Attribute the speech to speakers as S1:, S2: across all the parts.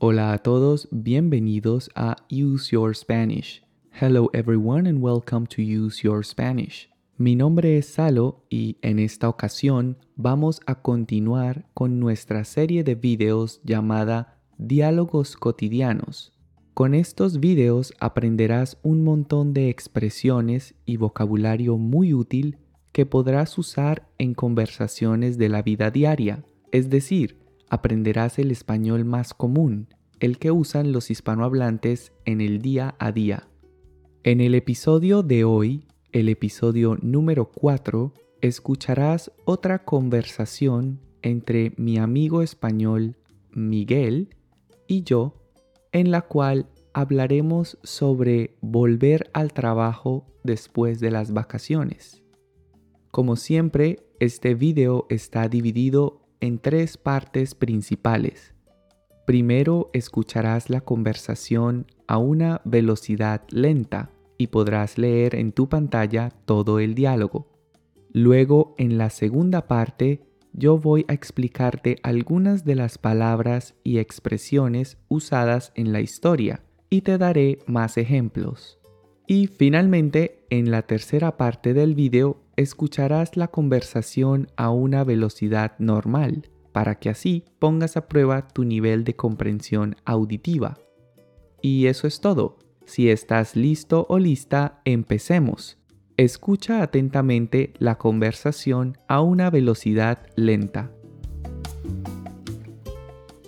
S1: Hola a todos, bienvenidos a Use Your Spanish. Hello everyone and welcome to Use Your Spanish. Mi nombre es Salo y en esta ocasión vamos a continuar con nuestra serie de videos llamada Diálogos cotidianos. Con estos videos aprenderás un montón de expresiones y vocabulario muy útil que podrás usar en conversaciones de la vida diaria, es decir, aprenderás el español más común, el que usan los hispanohablantes en el día a día. En el episodio de hoy, el episodio número 4, escucharás otra conversación entre mi amigo español Miguel y yo, en la cual hablaremos sobre volver al trabajo después de las vacaciones. Como siempre, este video está dividido en tres partes principales. Primero escucharás la conversación a una velocidad lenta y podrás leer en tu pantalla todo el diálogo. Luego, en la segunda parte, yo voy a explicarte algunas de las palabras y expresiones usadas en la historia y te daré más ejemplos. Y finalmente, en la tercera parte del video escucharás la conversación a una velocidad normal, para que así pongas a prueba tu nivel de comprensión auditiva. Y eso es todo. Si estás listo o lista, empecemos. Escucha atentamente la conversación a una velocidad lenta.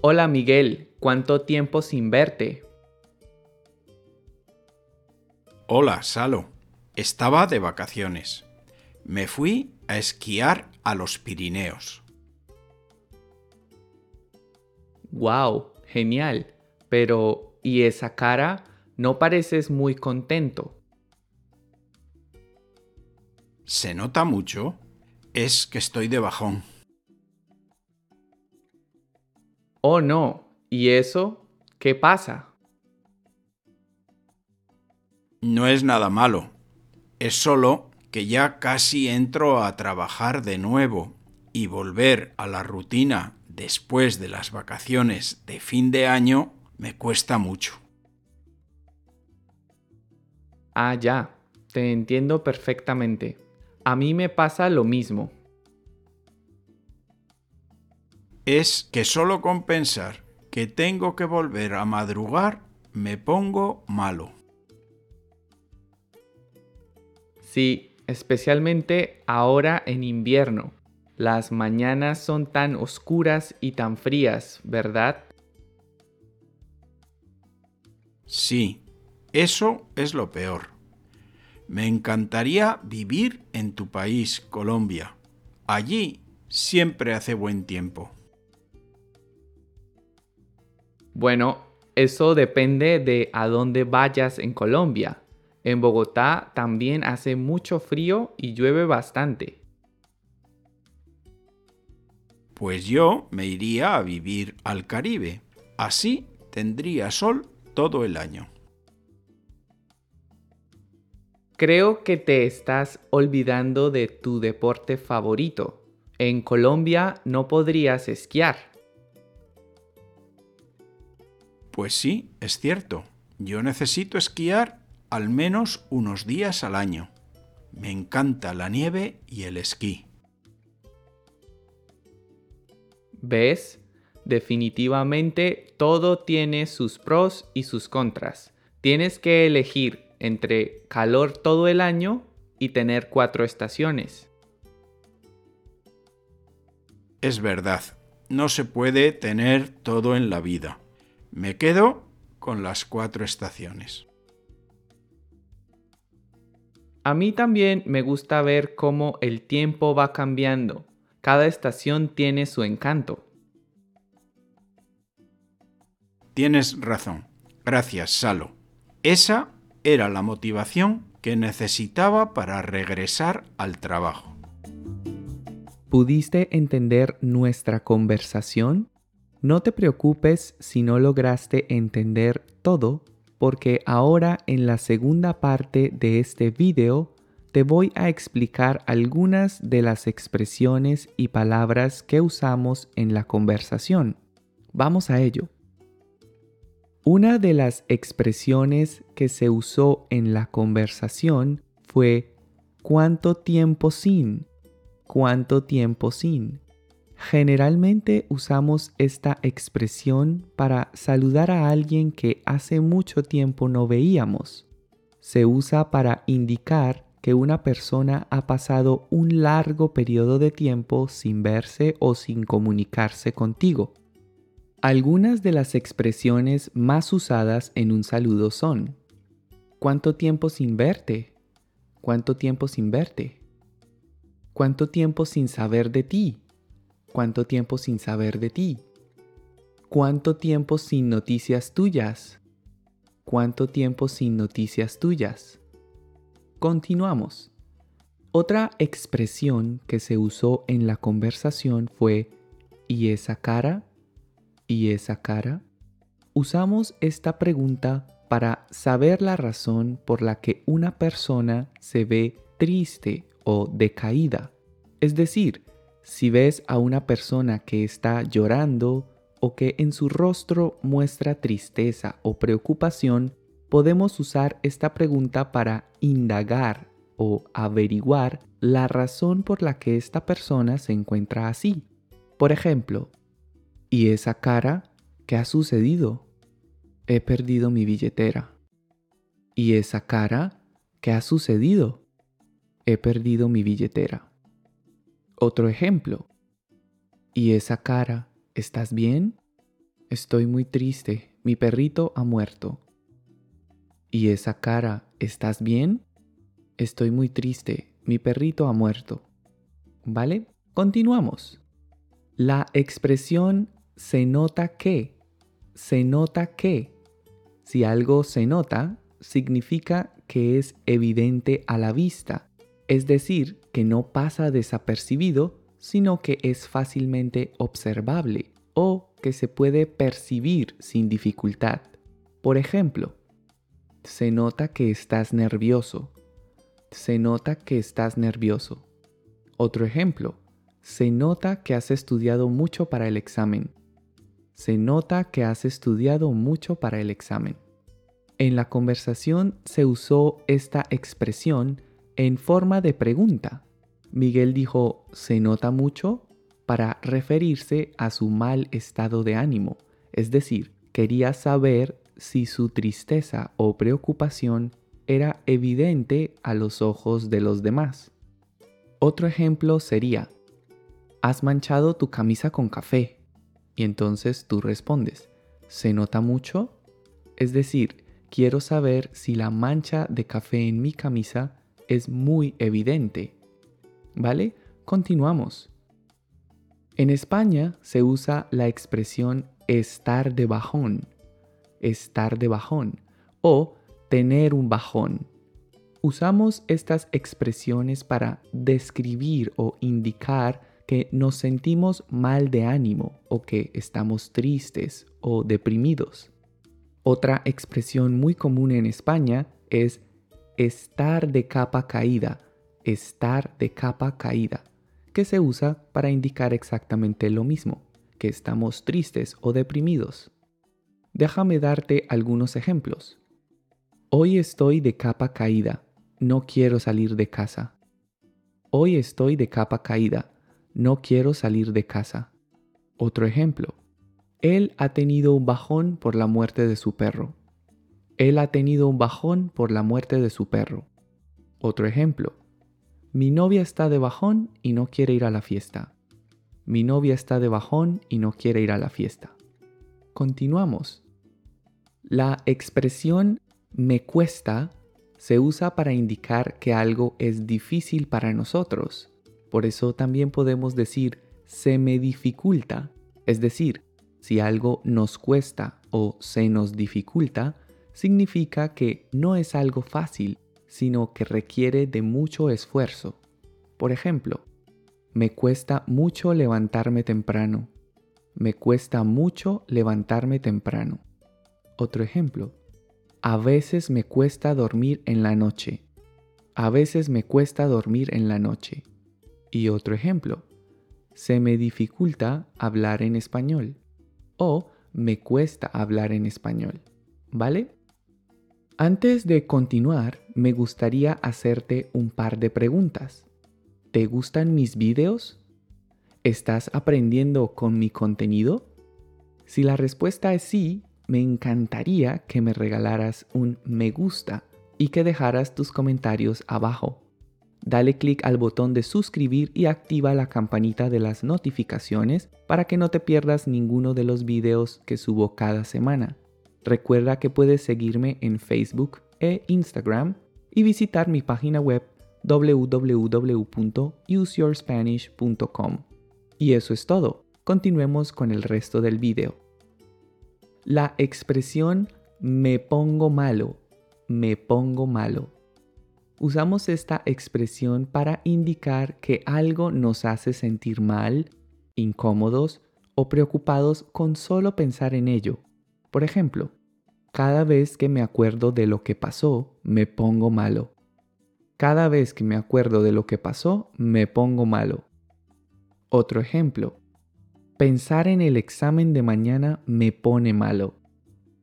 S1: Hola Miguel, ¿cuánto tiempo sin verte?
S2: Hola, Salo. Estaba de vacaciones me fui a esquiar a los Pirineos.
S1: ¡Wow! Genial. Pero, ¿y esa cara? No pareces muy contento.
S2: ¿Se nota mucho? Es que estoy de bajón.
S1: Oh, no. ¿Y eso? ¿Qué pasa?
S2: No es nada malo. Es solo que ya casi entro a trabajar de nuevo y volver a la rutina después de las vacaciones de fin de año me cuesta mucho.
S1: Ah, ya, te entiendo perfectamente. A mí me pasa lo mismo.
S2: Es que solo con pensar que tengo que volver a madrugar me pongo malo.
S1: Sí, especialmente ahora en invierno. Las mañanas son tan oscuras y tan frías, ¿verdad?
S2: Sí, eso es lo peor. Me encantaría vivir en tu país, Colombia. Allí siempre hace buen tiempo.
S1: Bueno, eso depende de a dónde vayas en Colombia. En Bogotá también hace mucho frío y llueve bastante.
S2: Pues yo me iría a vivir al Caribe. Así tendría sol todo el año.
S1: Creo que te estás olvidando de tu deporte favorito. En Colombia no podrías esquiar.
S2: Pues sí, es cierto. Yo necesito esquiar al menos unos días al año. Me encanta la nieve y el esquí.
S1: ¿Ves? Definitivamente todo tiene sus pros y sus contras. Tienes que elegir entre calor todo el año y tener cuatro estaciones.
S2: Es verdad, no se puede tener todo en la vida. Me quedo con las cuatro estaciones.
S1: A mí también me gusta ver cómo el tiempo va cambiando. Cada estación tiene su encanto.
S2: Tienes razón. Gracias, Salo. Esa era la motivación que necesitaba para regresar al trabajo.
S1: ¿Pudiste entender nuestra conversación? No te preocupes si no lograste entender todo porque ahora en la segunda parte de este video te voy a explicar algunas de las expresiones y palabras que usamos en la conversación. Vamos a ello. Una de las expresiones que se usó en la conversación fue ¿cuánto tiempo sin? ¿Cuánto tiempo sin? Generalmente usamos esta expresión para saludar a alguien que hace mucho tiempo no veíamos. Se usa para indicar que una persona ha pasado un largo periodo de tiempo sin verse o sin comunicarse contigo. Algunas de las expresiones más usadas en un saludo son ¿Cuánto tiempo sin verte? ¿Cuánto tiempo sin verte? ¿Cuánto tiempo sin saber de ti? ¿Cuánto tiempo sin saber de ti? ¿Cuánto tiempo sin noticias tuyas? ¿Cuánto tiempo sin noticias tuyas? Continuamos. Otra expresión que se usó en la conversación fue ¿y esa cara? y esa cara? Usamos esta pregunta para saber la razón por la que una persona se ve triste o decaída. Es decir, si ves a una persona que está llorando o que en su rostro muestra tristeza o preocupación, podemos usar esta pregunta para indagar o averiguar la razón por la que esta persona se encuentra así. Por ejemplo, ¿Y esa cara? ¿Qué ha sucedido? He perdido mi billetera. ¿Y esa cara? ¿Qué ha sucedido? He perdido mi billetera. Otro ejemplo. ¿Y esa cara? ¿Estás bien? Estoy muy triste. Mi perrito ha muerto. ¿Y esa cara? ¿Estás bien? Estoy muy triste. Mi perrito ha muerto. ¿Vale? Continuamos. La expresión se nota que, se nota que. Si algo se nota, significa que es evidente a la vista, es decir, que no pasa desapercibido, sino que es fácilmente observable o que se puede percibir sin dificultad. Por ejemplo, se nota que estás nervioso. Se nota que estás nervioso. Otro ejemplo, se nota que has estudiado mucho para el examen se nota que has estudiado mucho para el examen. En la conversación se usó esta expresión en forma de pregunta. Miguel dijo, ¿se nota mucho? para referirse a su mal estado de ánimo, es decir, quería saber si su tristeza o preocupación era evidente a los ojos de los demás. Otro ejemplo sería, has manchado tu camisa con café. Y entonces tú respondes, ¿se nota mucho? Es decir, quiero saber si la mancha de café en mi camisa es muy evidente. ¿Vale? Continuamos. En España se usa la expresión estar de bajón, estar de bajón o tener un bajón. Usamos estas expresiones para describir o indicar que nos sentimos mal de ánimo o que estamos tristes o deprimidos. Otra expresión muy común en España es estar de capa caída, estar de capa caída, que se usa para indicar exactamente lo mismo, que estamos tristes o deprimidos. Déjame darte algunos ejemplos. Hoy estoy de capa caída, no quiero salir de casa. Hoy estoy de capa caída, no quiero salir de casa. Otro ejemplo. Él ha tenido un bajón por la muerte de su perro. Él ha tenido un bajón por la muerte de su perro. Otro ejemplo. Mi novia está de bajón y no quiere ir a la fiesta. Mi novia está de bajón y no quiere ir a la fiesta. Continuamos. La expresión me cuesta se usa para indicar que algo es difícil para nosotros por eso también podemos decir se me dificulta, es decir, si algo nos cuesta o se nos dificulta, significa que no es algo fácil, sino que requiere de mucho esfuerzo. Por ejemplo, me cuesta mucho levantarme temprano. Me cuesta mucho levantarme temprano. Otro ejemplo, a veces me cuesta dormir en la noche. A veces me cuesta dormir en la noche. Y otro ejemplo, se me dificulta hablar en español o me cuesta hablar en español. ¿Vale? Antes de continuar, me gustaría hacerte un par de preguntas. ¿Te gustan mis videos? ¿Estás aprendiendo con mi contenido? Si la respuesta es sí, me encantaría que me regalaras un me gusta y que dejaras tus comentarios abajo. Dale clic al botón de suscribir y activa la campanita de las notificaciones para que no te pierdas ninguno de los videos que subo cada semana. Recuerda que puedes seguirme en Facebook e Instagram y visitar mi página web www.useyourspanish.com. Y eso es todo. Continuemos con el resto del video. La expresión me pongo malo, me pongo malo. Usamos esta expresión para indicar que algo nos hace sentir mal, incómodos o preocupados con solo pensar en ello. Por ejemplo, cada vez que me acuerdo de lo que pasó, me pongo malo. Cada vez que me acuerdo de lo que pasó, me pongo malo. Otro ejemplo. Pensar en el examen de mañana me pone malo.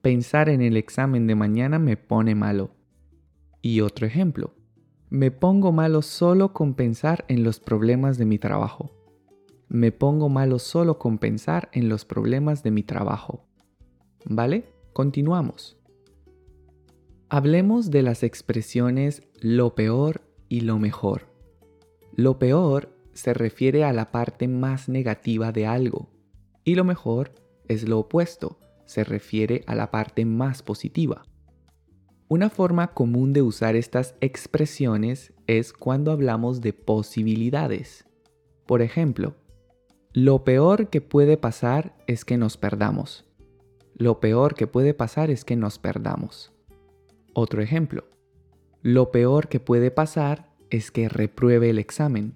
S1: Pensar en el examen de mañana me pone malo. Y otro ejemplo. Me pongo malo solo con pensar en los problemas de mi trabajo. Me pongo malo solo con pensar en los problemas de mi trabajo. ¿Vale? Continuamos. Hablemos de las expresiones lo peor y lo mejor. Lo peor se refiere a la parte más negativa de algo y lo mejor es lo opuesto, se refiere a la parte más positiva. Una forma común de usar estas expresiones es cuando hablamos de posibilidades. Por ejemplo, lo peor que puede pasar es que nos perdamos. Lo peor que puede pasar es que nos perdamos. Otro ejemplo. Lo peor que puede pasar es que repruebe el examen.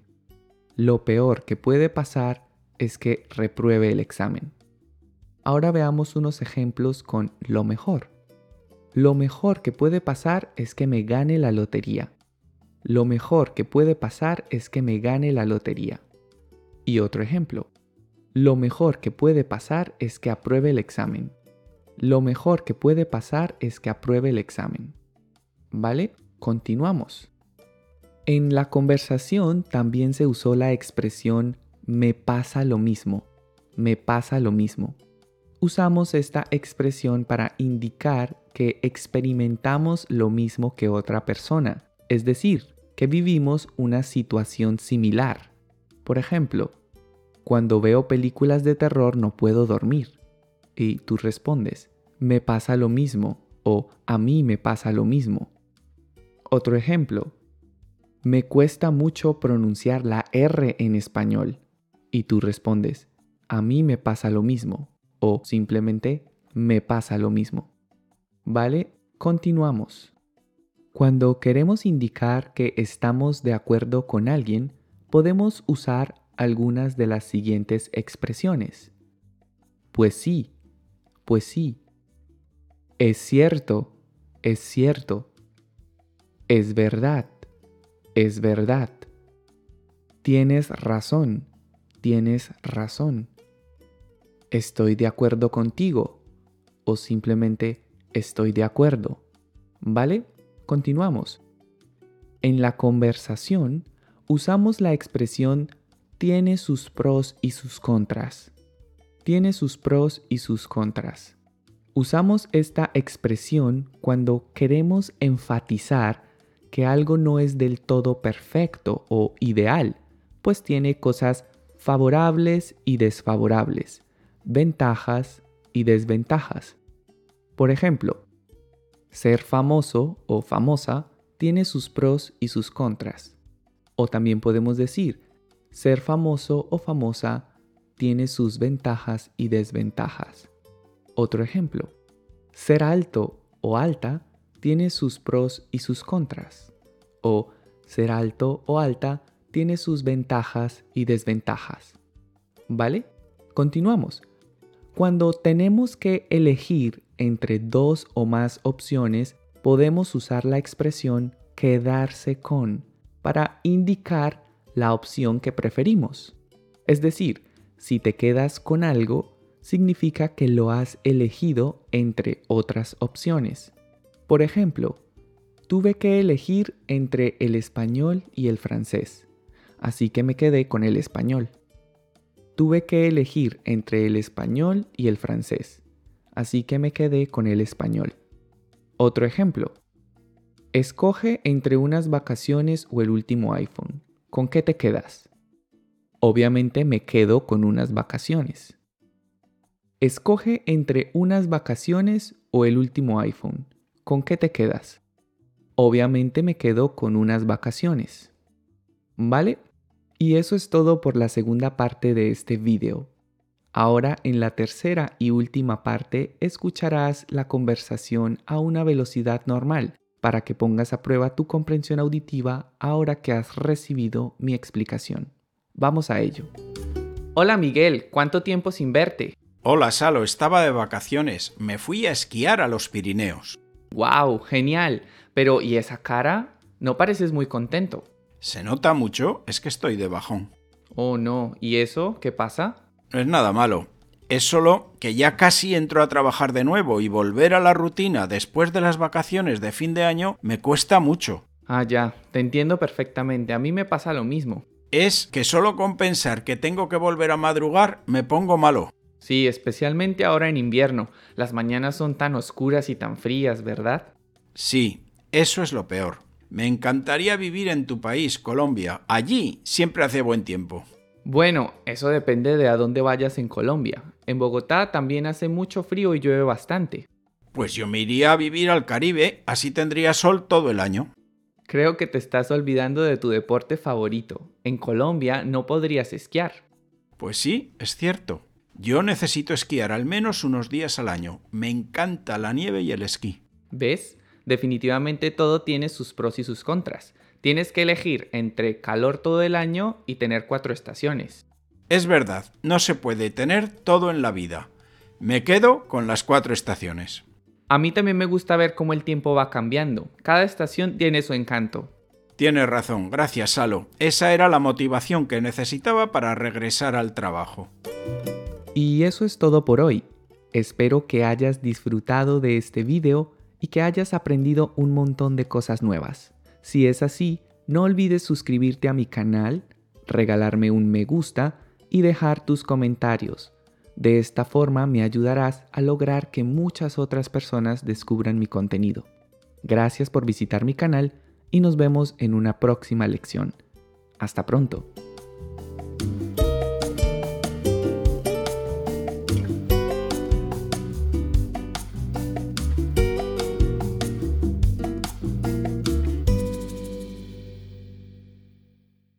S1: Lo peor que puede pasar es que repruebe el examen. Ahora veamos unos ejemplos con lo mejor. Lo mejor que puede pasar es que me gane la lotería. Lo mejor que puede pasar es que me gane la lotería. Y otro ejemplo. Lo mejor que puede pasar es que apruebe el examen lo mejor que puede pasar es que apruebe el examen. ¿Vale? Continuamos. En la conversación también se usó la expresión me pasa lo mismo, me pasa lo mismo. Usamos esta expresión para indicar que experimentamos lo mismo que otra persona, es decir, que vivimos una situación similar. Por ejemplo, cuando veo películas de terror no puedo dormir y tú respondes, me pasa lo mismo o a mí me pasa lo mismo. Otro ejemplo, me cuesta mucho pronunciar la R en español y tú respondes, a mí me pasa lo mismo o simplemente me pasa lo mismo. ¿Vale? Continuamos. Cuando queremos indicar que estamos de acuerdo con alguien, podemos usar algunas de las siguientes expresiones. Pues sí, pues sí. Es cierto, es cierto. Es verdad, es verdad. Tienes razón, tienes razón. Estoy de acuerdo contigo o simplemente estoy de acuerdo. ¿Vale? Continuamos. En la conversación usamos la expresión tiene sus pros y sus contras tiene sus pros y sus contras. Usamos esta expresión cuando queremos enfatizar que algo no es del todo perfecto o ideal, pues tiene cosas favorables y desfavorables, ventajas y desventajas. Por ejemplo, ser famoso o famosa tiene sus pros y sus contras. O también podemos decir, ser famoso o famosa tiene sus ventajas y desventajas. Otro ejemplo, ser alto o alta tiene sus pros y sus contras. O ser alto o alta tiene sus ventajas y desventajas. ¿Vale? Continuamos. Cuando tenemos que elegir entre dos o más opciones, podemos usar la expresión quedarse con para indicar la opción que preferimos. Es decir, si te quedas con algo, significa que lo has elegido entre otras opciones. Por ejemplo, tuve que elegir entre el español y el francés, así que me quedé con el español. Tuve que elegir entre el español y el francés, así que me quedé con el español. Otro ejemplo. Escoge entre unas vacaciones o el último iPhone. ¿Con qué te quedas? Obviamente me quedo con unas vacaciones. Escoge entre unas vacaciones o el último iPhone. ¿Con qué te quedas? Obviamente me quedo con unas vacaciones. ¿Vale? Y eso es todo por la segunda parte de este video. Ahora en la tercera y última parte escucharás la conversación a una velocidad normal para que pongas a prueba tu comprensión auditiva ahora que has recibido mi explicación. Vamos a ello. Hola Miguel, ¿cuánto tiempo sin verte?
S2: Hola Salo, estaba de vacaciones. Me fui a esquiar a los Pirineos.
S1: ¡Wow! Genial. Pero ¿y esa cara? No pareces muy contento.
S2: ¿Se nota mucho? Es que estoy de bajón.
S1: Oh, no. ¿Y eso? ¿Qué pasa?
S2: No es nada malo. Es solo que ya casi entro a trabajar de nuevo y volver a la rutina después de las vacaciones de fin de año me cuesta mucho.
S1: Ah, ya. Te entiendo perfectamente. A mí me pasa lo mismo.
S2: Es que solo con pensar que tengo que volver a madrugar me pongo malo.
S1: Sí, especialmente ahora en invierno. Las mañanas son tan oscuras y tan frías, ¿verdad?
S2: Sí, eso es lo peor. Me encantaría vivir en tu país, Colombia. Allí siempre hace buen tiempo.
S1: Bueno, eso depende de a dónde vayas en Colombia. En Bogotá también hace mucho frío y llueve bastante.
S2: Pues yo me iría a vivir al Caribe, así tendría sol todo el año.
S1: Creo que te estás olvidando de tu deporte favorito. En Colombia no podrías esquiar.
S2: Pues sí, es cierto. Yo necesito esquiar al menos unos días al año. Me encanta la nieve y el esquí.
S1: ¿Ves? Definitivamente todo tiene sus pros y sus contras. Tienes que elegir entre calor todo el año y tener cuatro estaciones.
S2: Es verdad, no se puede tener todo en la vida. Me quedo con las cuatro estaciones.
S1: A mí también me gusta ver cómo el tiempo va cambiando. Cada estación tiene su encanto.
S2: Tienes razón, gracias Salo. Esa era la motivación que necesitaba para regresar al trabajo.
S1: Y eso es todo por hoy. Espero que hayas disfrutado de este video y que hayas aprendido un montón de cosas nuevas. Si es así, no olvides suscribirte a mi canal, regalarme un me gusta y dejar tus comentarios. De esta forma me ayudarás a lograr que muchas otras personas descubran mi contenido. Gracias por visitar mi canal y nos vemos en una próxima lección. Hasta pronto.